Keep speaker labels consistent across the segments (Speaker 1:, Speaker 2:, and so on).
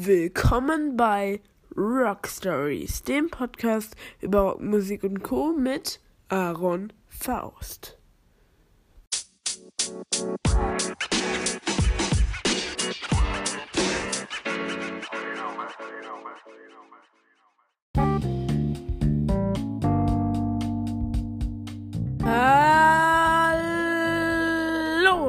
Speaker 1: Willkommen bei Rock Stories, dem Podcast über Rockmusik und Co. mit Aaron Faust. Hallo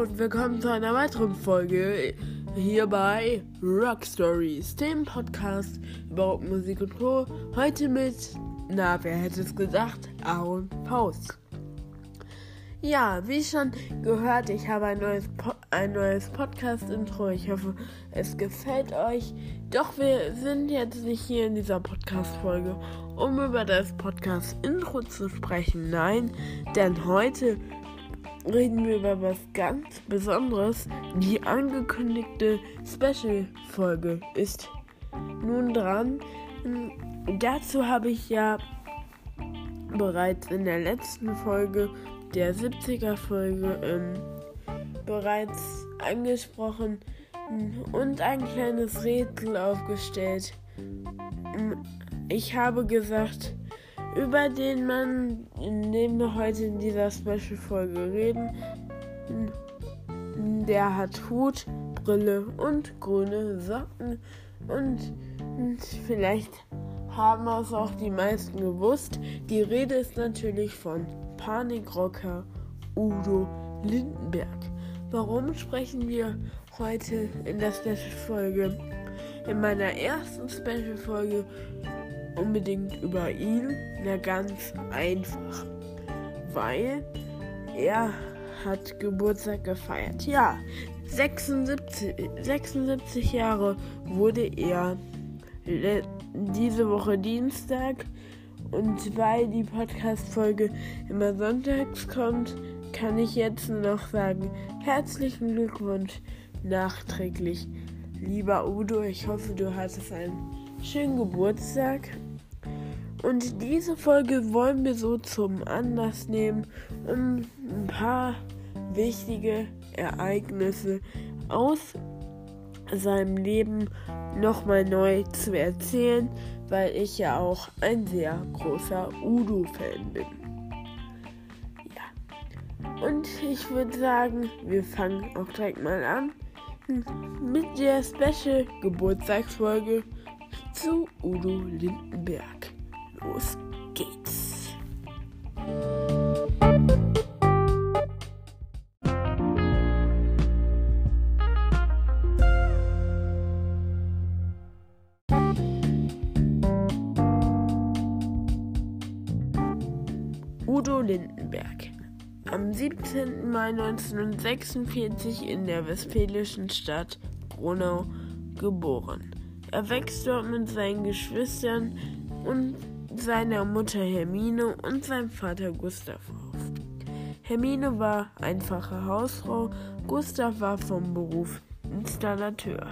Speaker 1: und willkommen zu einer weiteren Folge hier bei Rock Stories, dem Podcast über Rockmusik und Co. Heute mit, na, wer hätte es gesagt, Aaron Faust. Ja, wie schon gehört, ich habe ein neues, po ein neues Podcast-Intro. Ich hoffe, es gefällt euch. Doch wir sind jetzt nicht hier in dieser Podcast-Folge, um über das Podcast-Intro zu sprechen. Nein, denn heute reden wir über was ganz Besonderes. Die angekündigte Special-Folge ist nun dran. Dazu habe ich ja bereits in der letzten Folge, der 70er Folge, ähm, bereits angesprochen und ein kleines Rätsel aufgestellt. Ich habe gesagt, über den Mann, in dem wir heute in dieser Special-Folge reden. Der hat Hut, Brille und grüne Socken. Und, und vielleicht haben es auch die meisten gewusst. Die Rede ist natürlich von Panikrocker Udo Lindenberg. Warum sprechen wir heute in der Special-Folge? In meiner ersten Special-Folge unbedingt über ihn? Na ganz einfach. Weil er hat Geburtstag gefeiert. Ja, 76, 76 Jahre wurde er diese Woche Dienstag. Und weil die Podcast-Folge immer sonntags kommt, kann ich jetzt noch sagen, herzlichen Glückwunsch nachträglich. Lieber Udo, ich hoffe, du hattest einen schönen Geburtstag. Und diese Folge wollen wir so zum Anlass nehmen, um ein paar wichtige Ereignisse aus seinem Leben nochmal neu zu erzählen, weil ich ja auch ein sehr großer Udo-Fan bin. Ja. Und ich würde sagen, wir fangen auch direkt mal an mit der Special Geburtstagsfolge zu Udo Lindenberg. Los geht's. Udo Lindenberg. Am 17. Mai 1946 in der westfälischen Stadt Gronau geboren. Er wächst dort mit seinen Geschwistern und seiner Mutter Hermine und seinem Vater Gustav auf. Hermine war einfache Hausfrau, Gustav war vom Beruf Installateur.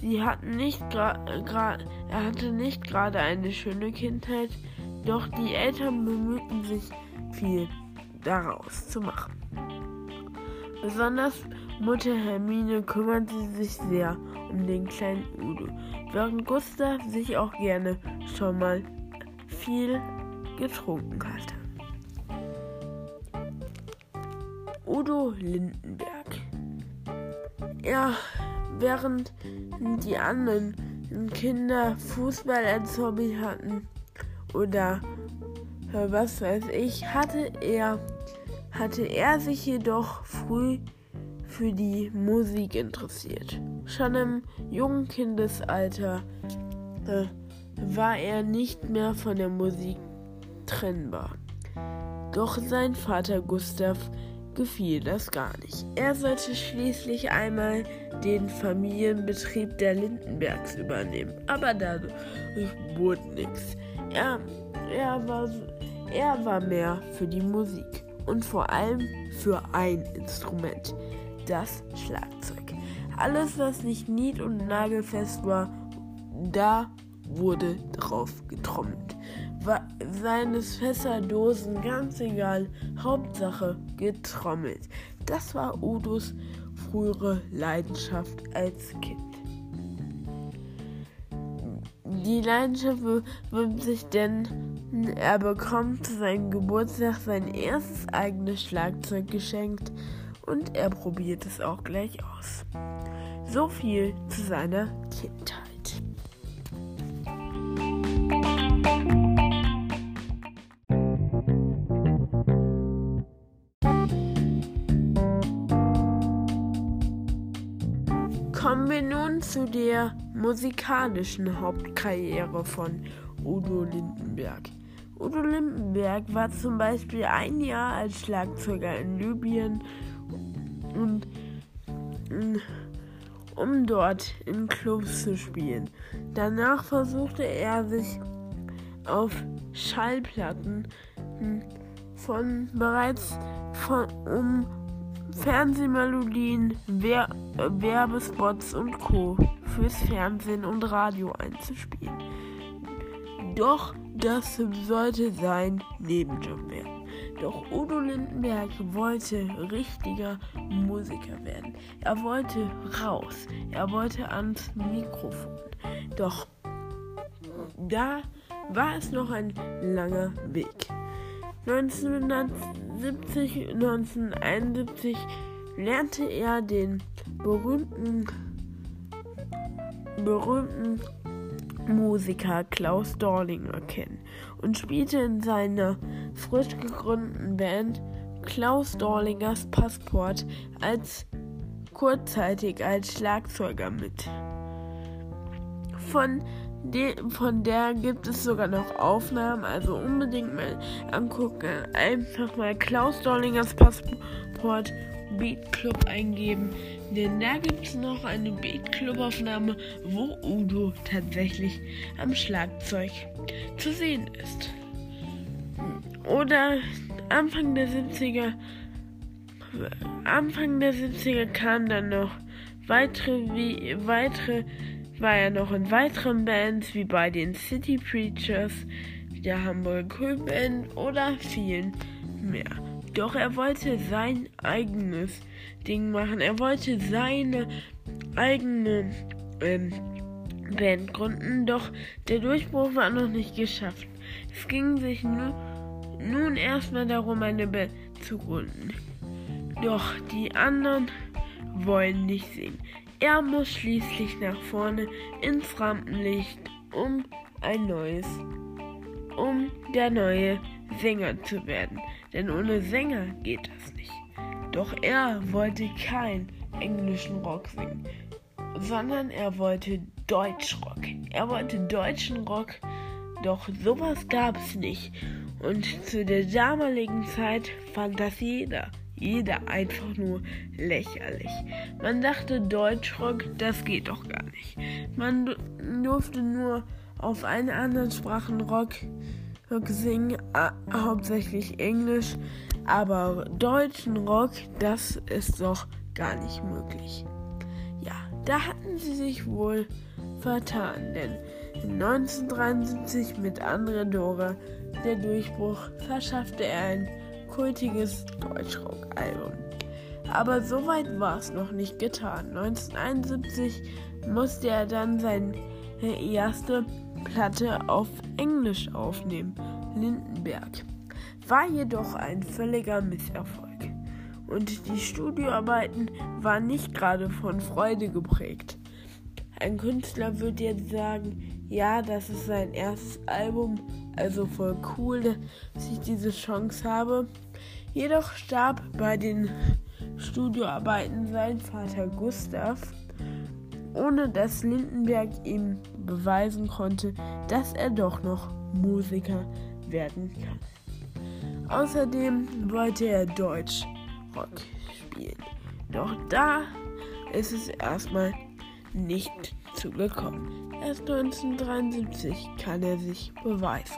Speaker 1: Sie hatten nicht er hatte nicht gerade eine schöne Kindheit, doch die Eltern bemühten sich viel daraus zu machen. Besonders Mutter Hermine kümmerte sich sehr um den kleinen Udo, während Gustav sich auch gerne schon mal viel getrunken hatte. Udo Lindenberg. Ja, während die anderen Kinder Fußball als Hobby hatten oder was weiß ich, hatte er hatte er sich jedoch früh für die Musik interessiert. Schon im jungen Kindesalter äh, war er nicht mehr von der Musik trennbar. Doch sein Vater Gustav gefiel das gar nicht. Er sollte schließlich einmal den Familienbetrieb der Lindenbergs übernehmen, aber dadurch wurde nichts. Er, er, war, er war mehr für die Musik und vor allem für ein Instrument, das Schlagzeug. Alles, was nicht nied- und nagelfest war, da wurde drauf getrommelt. Seines Fässer, Dosen, ganz egal, Hauptsache getrommelt. Das war Udos frühere Leidenschaft als Kind. die Leidenschaft bewirbt sich denn, er bekommt zu seinem Geburtstag sein erstes eigenes Schlagzeug geschenkt und er probiert es auch gleich aus. So viel zu seiner Kindheit. Der musikalischen Hauptkarriere von Udo Lindenberg. Udo Lindenberg war zum Beispiel ein Jahr als Schlagzeuger in Libyen und um dort in Clubs zu spielen. Danach versuchte er sich auf Schallplatten von bereits von um Fernsehmelodien, Wer Werbespots und Co. fürs Fernsehen und Radio einzuspielen. Doch das sollte sein Nebenjob werden. Doch Udo Lindenberg wollte richtiger Musiker werden. Er wollte raus. Er wollte ans Mikrofon. Doch da war es noch ein langer Weg. 1970, 1971 lernte er den berühmten, berühmten Musiker Klaus Dorlinger kennen und spielte in seiner frisch gegründeten Band Klaus Dorlingers Passport als kurzzeitig als Schlagzeuger mit. Von von der gibt es sogar noch Aufnahmen, also unbedingt mal angucken. Einfach mal Klaus Dollingers Passport Beat Club eingeben, denn da gibt es noch eine Beat Club Aufnahme, wo Udo tatsächlich am Schlagzeug zu sehen ist. Oder Anfang der 70er, Anfang der 70er kamen dann noch weitere, wie, weitere war er noch in weiteren Bands wie bei den City Preachers, der Hamburg Cool Band oder vielen mehr. Doch er wollte sein eigenes Ding machen. Er wollte seine eigene ähm, Band gründen, doch der Durchbruch war noch nicht geschafft. Es ging sich nu, nun erstmal darum, eine Band zu gründen. Doch die anderen wollen nicht singen. Er muss schließlich nach vorne ins Rampenlicht, um ein neues, um der neue Sänger zu werden. Denn ohne Sänger geht das nicht. Doch er wollte keinen englischen Rock singen, sondern er wollte Deutschrock. Er wollte deutschen Rock, doch sowas gab es nicht. Und zu der damaligen Zeit fand das jeder jeder einfach nur lächerlich. Man dachte, Deutschrock, das geht doch gar nicht. Man durfte nur auf einen anderen Sprachen Rock, Rock singen, hauptsächlich Englisch, aber deutschen Rock, das ist doch gar nicht möglich. Ja, da hatten sie sich wohl vertan, denn 1973 mit Andre Dora der Durchbruch verschaffte er ein kultiges Deutschrock-Album. Aber so weit war es noch nicht getan. 1971 musste er dann seine erste Platte auf Englisch aufnehmen, Lindenberg. War jedoch ein völliger Misserfolg. Und die Studioarbeiten waren nicht gerade von Freude geprägt. Ein Künstler würde jetzt sagen, ja, das ist sein erstes Album, also voll cool, dass ich diese Chance habe. Jedoch starb bei den Studioarbeiten sein Vater Gustav, ohne dass Lindenberg ihm beweisen konnte, dass er doch noch Musiker werden kann. Außerdem wollte er Deutsch Rock spielen. Doch da ist es erstmal nicht zugekommen. Erst 1973 kann er sich beweisen.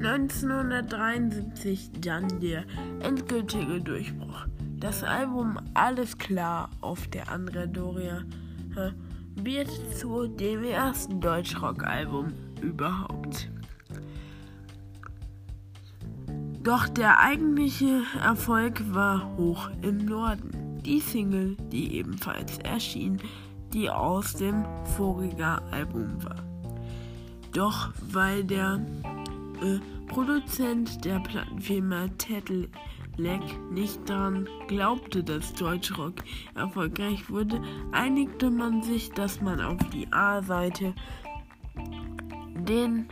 Speaker 1: ...1973 dann der endgültige Durchbruch. Das Album Alles klar auf der Andrea Doria wird zu dem ersten Deutschrock-Album überhaupt. Doch der eigentliche Erfolg war hoch im Norden. Die Single, die ebenfalls erschien, die aus dem vorigen Album war. Doch weil der äh, Produzent der Plattenfirma Tettle Leck nicht daran glaubte, dass Deutschrock erfolgreich wurde, einigte man sich, dass man auf die A-Seite den,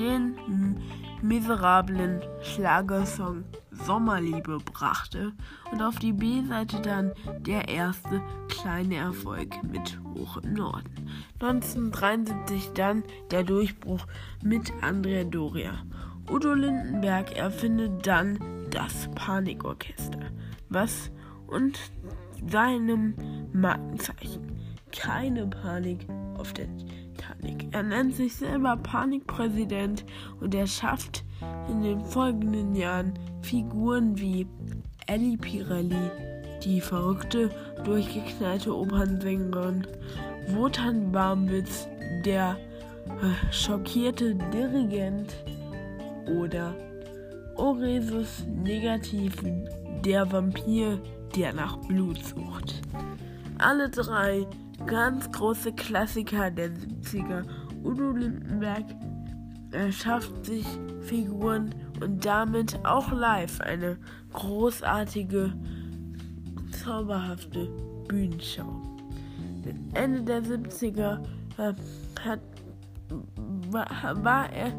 Speaker 1: den miserablen Schlagersong Sommerliebe brachte und auf die B-Seite dann der erste kleine Erfolg mit Hoch im Norden. 1973 dann der Durchbruch mit Andrea Doria. Udo Lindenberg erfindet dann das Panikorchester, was? Und seinem Markenzeichen. Keine Panik auf der Titanic. Er nennt sich selber Panikpräsident und er schafft in den folgenden Jahren Figuren wie Ellie Pirelli, die verrückte, durchgeknallte Opernsängerin, Wotan Barmwitz, der äh, schockierte Dirigent oder Oresus Negativ, der Vampir, der nach Blut sucht. Alle drei ganz große Klassiker der 70er. Udo Lindenberg erschafft sich Figuren und damit auch live eine großartige, zauberhafte Bühnenschau. Ende der 70er äh, hat, war er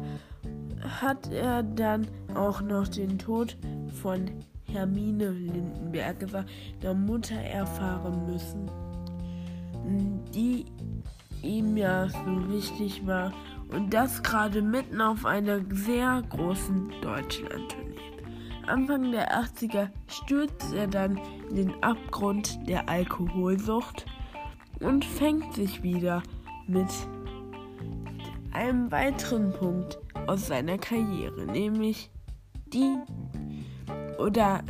Speaker 1: hat er dann auch noch den Tod von Hermine Lindenberg, der Mutter, erfahren müssen, die ihm ja so wichtig war und das gerade mitten auf einer sehr großen Deutschland-Tournee. Anfang der 80er stürzt er dann in den Abgrund der Alkoholsucht und fängt sich wieder mit einem weiteren Punkt aus seiner Karriere, nämlich die oder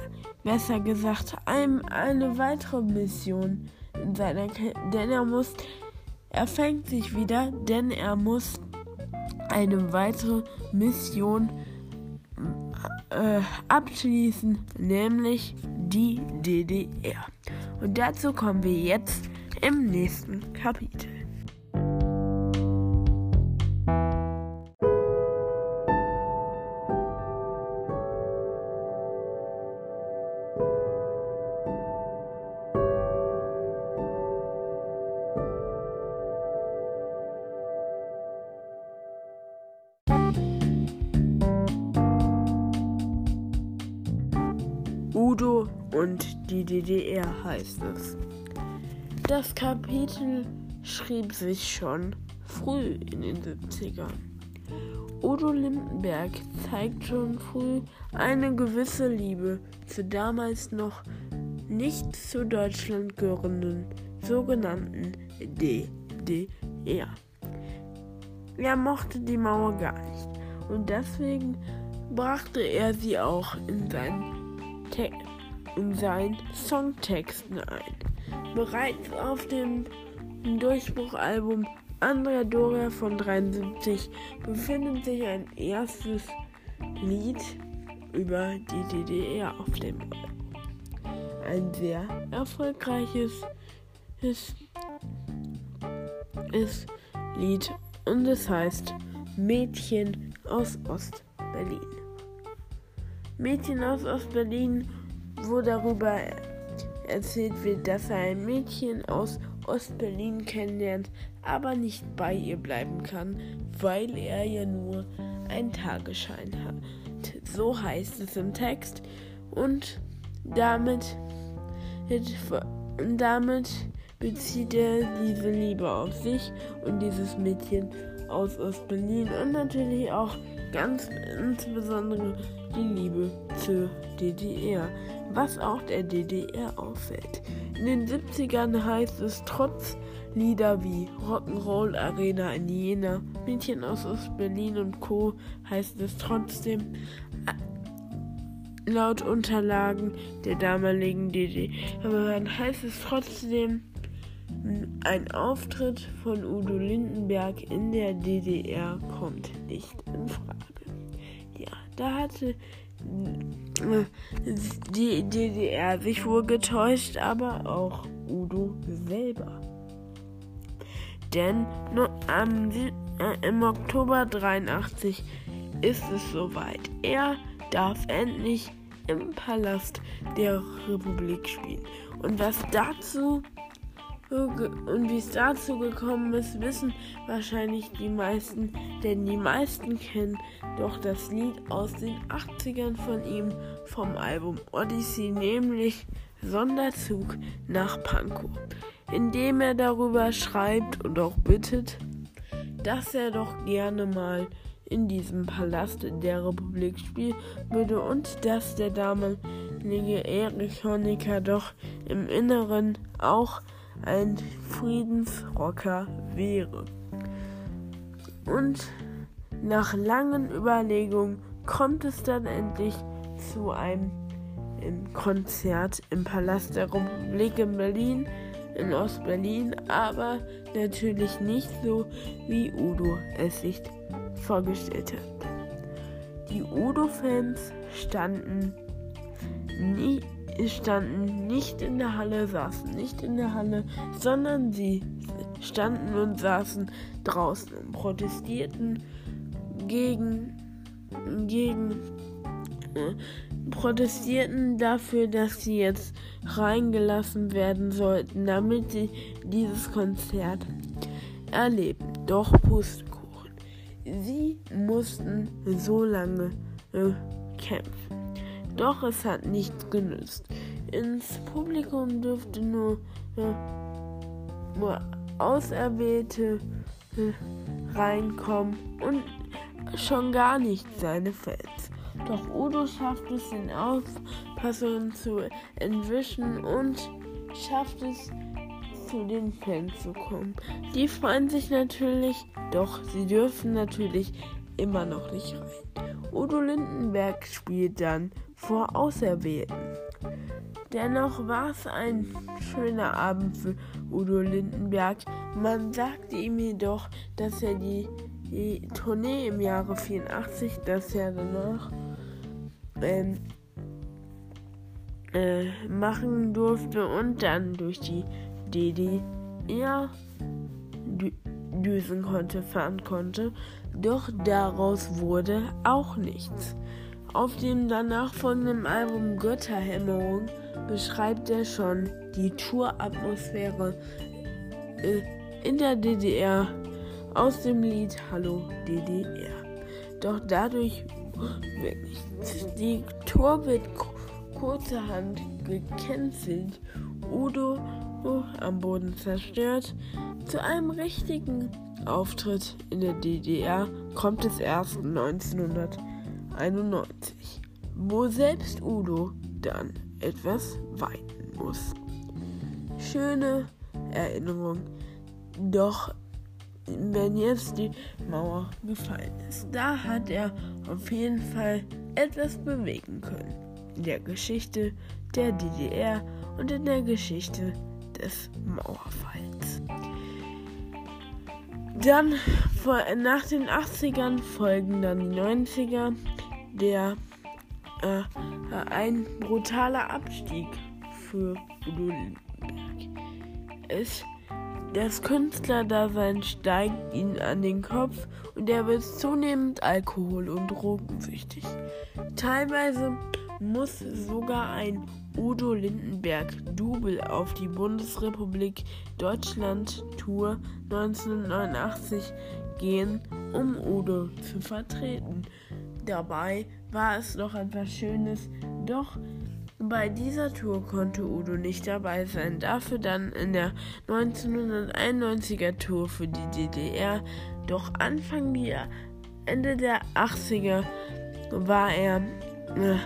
Speaker 1: besser gesagt einem eine weitere Mission in seiner Karriere, denn er muss er fängt sich wieder, denn er muss eine weitere Mission äh, abschließen, nämlich die DDR. Und dazu kommen wir jetzt im nächsten Kapitel. DDR heißt es. Das Kapitel schrieb sich schon früh in den 70ern. Udo Lindenberg zeigt schon früh eine gewisse Liebe zur damals noch nicht zu Deutschland gehörenden sogenannten DDR. Er mochte die Mauer gar nicht und deswegen brachte er sie auch in seinen in seinen Songtexten ein. Bereits auf dem Durchbruchalbum Andrea Doria von 73 befindet sich ein erstes Lied über die DDR auf dem Album. Ein sehr erfolgreiches ist, ist Lied und es heißt Mädchen aus Ost-Berlin. Mädchen aus Ostberlin, wo darüber erzählt wird, dass er ein Mädchen aus Ostberlin kennenlernt, aber nicht bei ihr bleiben kann, weil er ja nur einen Tagesschein hat. So heißt es im Text. Und damit, damit bezieht er diese Liebe auf sich und dieses Mädchen aus Ostberlin und natürlich auch ganz insbesondere die Liebe zur DDR, was auch der DDR auffällt. In den 70ern heißt es trotz Lieder wie Rock'n'Roll Arena in Jena, Mädchen aus Ostberlin und Co. heißt es trotzdem äh, laut Unterlagen der damaligen DDR heißt es trotzdem Ein Auftritt von Udo Lindenberg in der DDR kommt nicht in Frage. Ja, da hatte die DDR sich wohl getäuscht, aber auch Udo selber. Denn am, äh, im Oktober 83 ist es soweit. Er darf endlich im Palast der Republik spielen. Und was dazu und wie es dazu gekommen ist, wissen wahrscheinlich die meisten, denn die meisten kennen doch das Lied aus den 80ern von ihm vom Album Odyssey, nämlich Sonderzug nach Pankow, in dem er darüber schreibt und auch bittet, dass er doch gerne mal in diesem Palast der Republik spielen würde und dass der damalige Erich Honecker doch im Inneren auch ein Friedensrocker wäre. Und nach langen Überlegungen kommt es dann endlich zu einem Konzert im Palast der Republik in Berlin, in Ostberlin, aber natürlich nicht so, wie Udo es sich vorgestellt hat. Die Udo-Fans standen nie, standen nicht in der Halle, saßen nicht in der Halle, sondern sie standen und saßen draußen und protestierten gegen, gegen, äh, protestierten dafür, dass sie jetzt reingelassen werden sollten, damit sie dieses Konzert erleben. Doch Pustekuchen. Sie mussten so lange äh, kämpfen. Doch es hat nichts genützt. Ins Publikum dürfte nur, äh, nur Auserwählte äh, reinkommen und schon gar nicht seine Fans. Doch Udo schafft es, den Aufpassungen zu entwischen und schafft es, zu den Fans zu kommen. Die freuen sich natürlich, doch sie dürfen natürlich immer noch nicht rein. Udo Lindenberg spielt dann vor Auserwählten. Dennoch war es ein schöner Abend für Udo Lindenberg. Man sagte ihm jedoch, dass er die, die Tournee im Jahre 84, das Jahr danach, ähm, äh, machen durfte und dann durch die DDR düsen konnte, fahren konnte. Doch daraus wurde auch nichts. Auf dem danach folgenden Album Götterhämmerung beschreibt er schon die Touratmosphäre äh, in der DDR aus dem Lied Hallo DDR. Doch dadurch. Die Tour wird kurzerhand gecancelt. Udo am Boden zerstört. Zu einem richtigen Auftritt in der DDR kommt es erst 1900. 91, wo selbst Udo dann etwas weinen muss. Schöne Erinnerung, doch wenn jetzt die Mauer gefallen ist, da hat er auf jeden Fall etwas bewegen können. In der Geschichte der DDR und in der Geschichte des Mauerfalls. Dann nach den 80ern folgen dann die 90er der äh, ein brutaler Abstieg für Udo Lindenberg. Es, das Künstlerdasein steigt ihn an den Kopf und er wird zunehmend alkohol- und drogensüchtig. Teilweise muss sogar ein Udo Lindenberg Double auf die Bundesrepublik Deutschland Tour 1989 gehen, um Udo zu vertreten dabei war es noch etwas Schönes, doch bei dieser Tour konnte Udo nicht dabei sein. Dafür dann in der 1991er Tour für die DDR. Doch Anfang der Ende der 80er war er äh,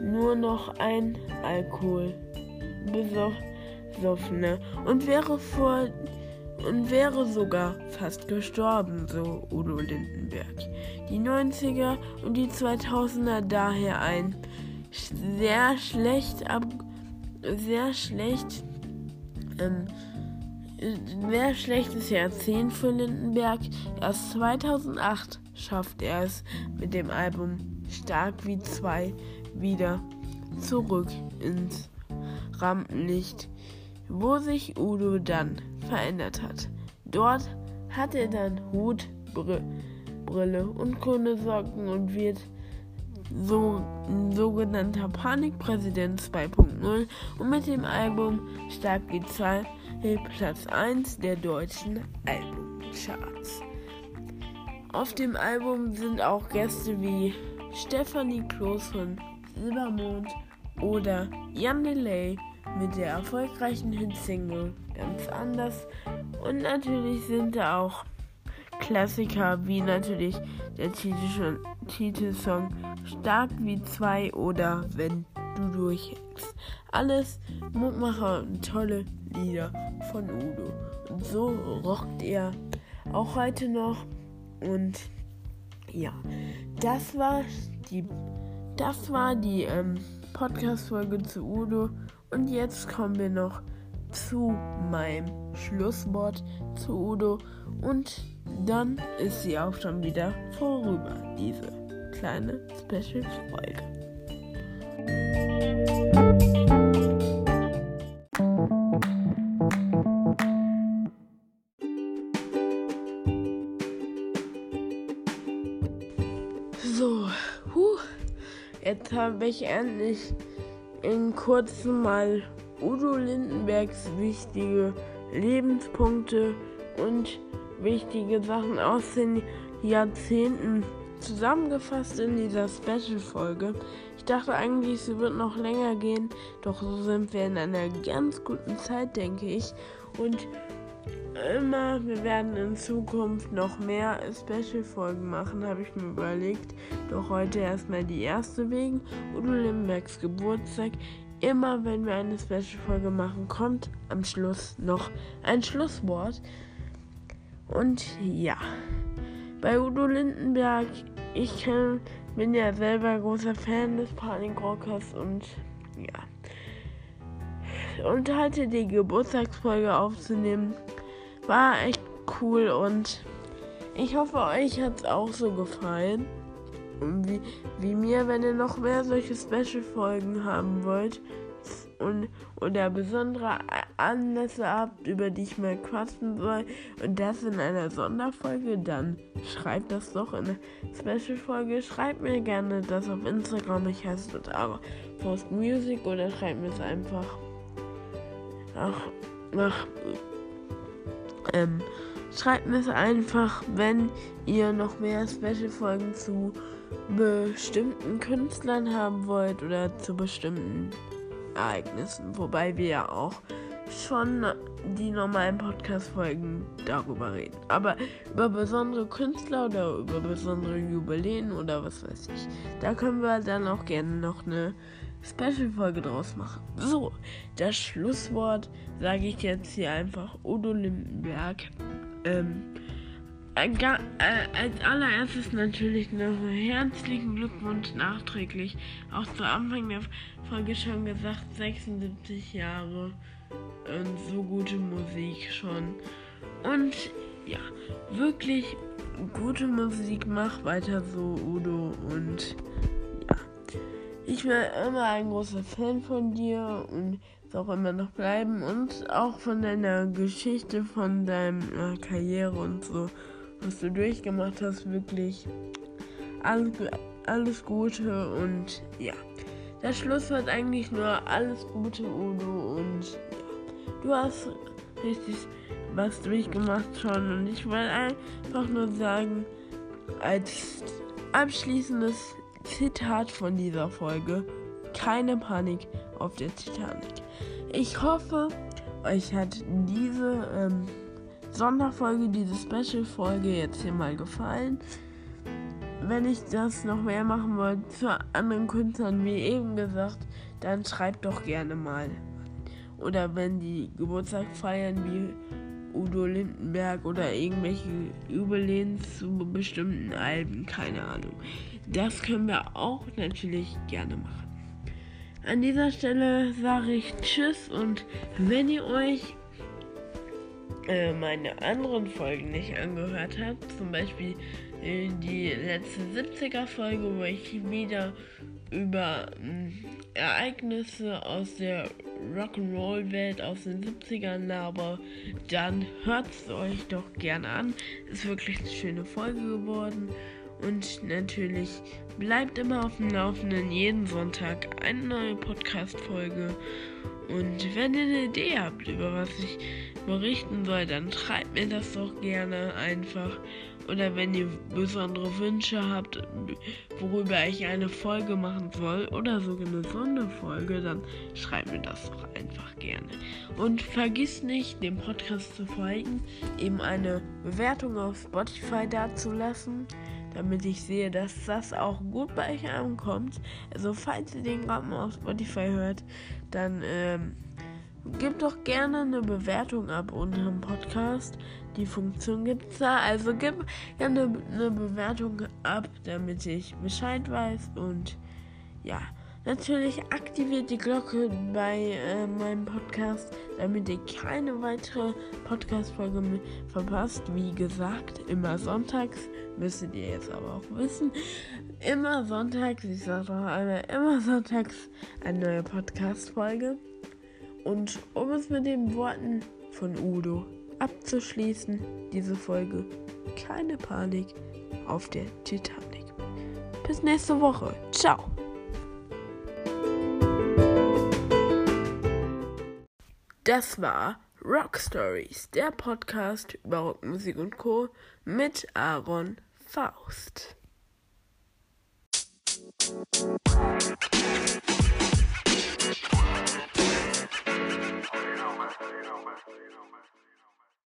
Speaker 1: nur noch ein Alkoholbesoffener und wäre vor und wäre sogar fast gestorben, so Udo Lindenberg. Die 90er und die 2000er daher ein sehr schlecht ab sehr schlecht ähm, sehr schlechtes Jahrzehnt für Lindenberg. Erst 2008 schafft er es mit dem Album Stark wie zwei wieder zurück ins Rampenlicht, wo sich Udo dann verändert hat. Dort hat er dann Hut, Brille und grüne Socken und wird so ein sogenannter Panikpräsident 2.0 und mit dem Album Stark G2 Platz 1 der deutschen Albumcharts. Auf dem Album sind auch Gäste wie Stephanie Kloß von Silbermond oder Jan Delay mit der erfolgreichen Hitsingle ganz anders. Und natürlich sind da auch Klassiker wie natürlich der Titelsong Stark wie zwei oder Wenn du durchhältst. Alles Mutmacher und tolle Lieder von Udo. Und so rockt er auch heute noch. Und ja, das war die, das war die ähm, Podcast-Folge zu Udo. Und jetzt kommen wir noch zu meinem Schlusswort zu Udo. Und dann ist sie auch schon wieder vorüber, diese kleine Special-Folge. So, huh, jetzt habe ich endlich in kurzem mal Udo Lindenbergs wichtige Lebenspunkte und wichtige Sachen aus den Jahrzehnten zusammengefasst in dieser Special-Folge. Ich dachte eigentlich, sie wird noch länger gehen, doch so sind wir in einer ganz guten Zeit, denke ich. Und immer, wir werden in Zukunft noch mehr Special-Folgen machen, habe ich mir überlegt. Doch heute erstmal die erste wegen Udo Limbergs Geburtstag. Immer wenn wir eine Special-Folge machen, kommt am Schluss noch ein Schlusswort. Und ja, bei Udo Lindenberg, ich äh, bin ja selber großer Fan des Panikrockers und ja. Und heute die Geburtstagsfolge aufzunehmen, war echt cool und ich hoffe, euch hat es auch so gefallen. Wie, wie mir, wenn ihr noch mehr solche Special-Folgen haben wollt, und oder besondere Anlässe habt, über die ich mal quatschen soll und das in einer Sonderfolge, dann schreibt das doch in einer Special-Folge. Schreibt mir gerne das auf Instagram. Ich heiße dort aber Post Music oder schreibt mir es einfach nach, nach ähm, schreibt mir es einfach, wenn ihr noch mehr Special-Folgen zu bestimmten Künstlern haben wollt oder zu bestimmten Ereignissen, wobei wir ja auch schon die normalen Podcast-Folgen darüber reden. Aber über besondere Künstler oder über besondere Jubiläen oder was weiß ich, da können wir dann auch gerne noch eine Special-Folge draus machen. So, das Schlusswort sage ich jetzt hier einfach Udo Lindenberg. Ähm, äh, als allererstes natürlich noch herzlichen Glückwunsch nachträglich. Auch zu Anfang der Folge schon gesagt, 76 Jahre und so gute Musik schon. Und ja, wirklich gute Musik, mach weiter so, Udo. Und ich bin immer ein großer Fan von dir und auch immer noch bleiben und auch von deiner Geschichte, von deiner Karriere und so was du durchgemacht hast, wirklich alles, alles Gute und ja. Das Schluss wird eigentlich nur alles Gute, Udo und ja. Du hast richtig was durchgemacht schon und ich wollte einfach nur sagen, als abschließendes Zitat von dieser Folge, keine Panik auf der Titanic. Ich hoffe, euch hat diese ähm, Sonderfolge, diese Special-Folge jetzt hier mal gefallen. Wenn ich das noch mehr machen wollte zu anderen Künstlern, wie eben gesagt, dann schreibt doch gerne mal. Oder wenn die Geburtstag feiern wie Udo Lindenberg oder irgendwelche Überlehnen zu bestimmten Alben, keine Ahnung. Das können wir auch natürlich gerne machen. An dieser Stelle sage ich Tschüss und wenn ihr euch äh, meine anderen Folgen nicht angehört habt, zum Beispiel äh, die letzte 70er Folge, wo ich wieder über äh, Ereignisse aus der Rock'n'Roll-Welt aus den 70ern laber, dann hört es euch doch gerne an. Ist wirklich eine schöne Folge geworden. Und natürlich bleibt immer auf dem Laufenden jeden Sonntag eine neue Podcast-Folge. Und wenn ihr eine Idee habt, über was ich berichten soll, dann schreibt mir das doch gerne einfach. Oder wenn ihr besondere Wünsche habt, worüber ich eine Folge machen soll oder sogar eine Sonderfolge, dann schreibt mir das doch einfach gerne. Und vergiss nicht, dem Podcast zu folgen, eben eine Bewertung auf Spotify dazulassen damit ich sehe, dass das auch gut bei euch ankommt. Also falls ihr den gerade auf Spotify hört, dann ähm, gebt doch gerne eine Bewertung ab unter dem Podcast. Die Funktion gibt es da. Also gib gerne eine Bewertung ab, damit ich Bescheid weiß. Und ja, natürlich aktiviert die Glocke bei äh, meinem Podcast, damit ihr keine weitere Podcast-Folge verpasst. Wie gesagt, immer sonntags. Müsstet ihr jetzt aber auch wissen. Immer sonntags, ich sage noch einmal, immer sonntags eine neue Podcast-Folge. Und um es mit den Worten von Udo abzuschließen, diese Folge, keine Panik auf der Titanic. Bis nächste Woche. Ciao. Das war Rock Stories, der Podcast über Rockmusik und Co. mit Aaron Faust.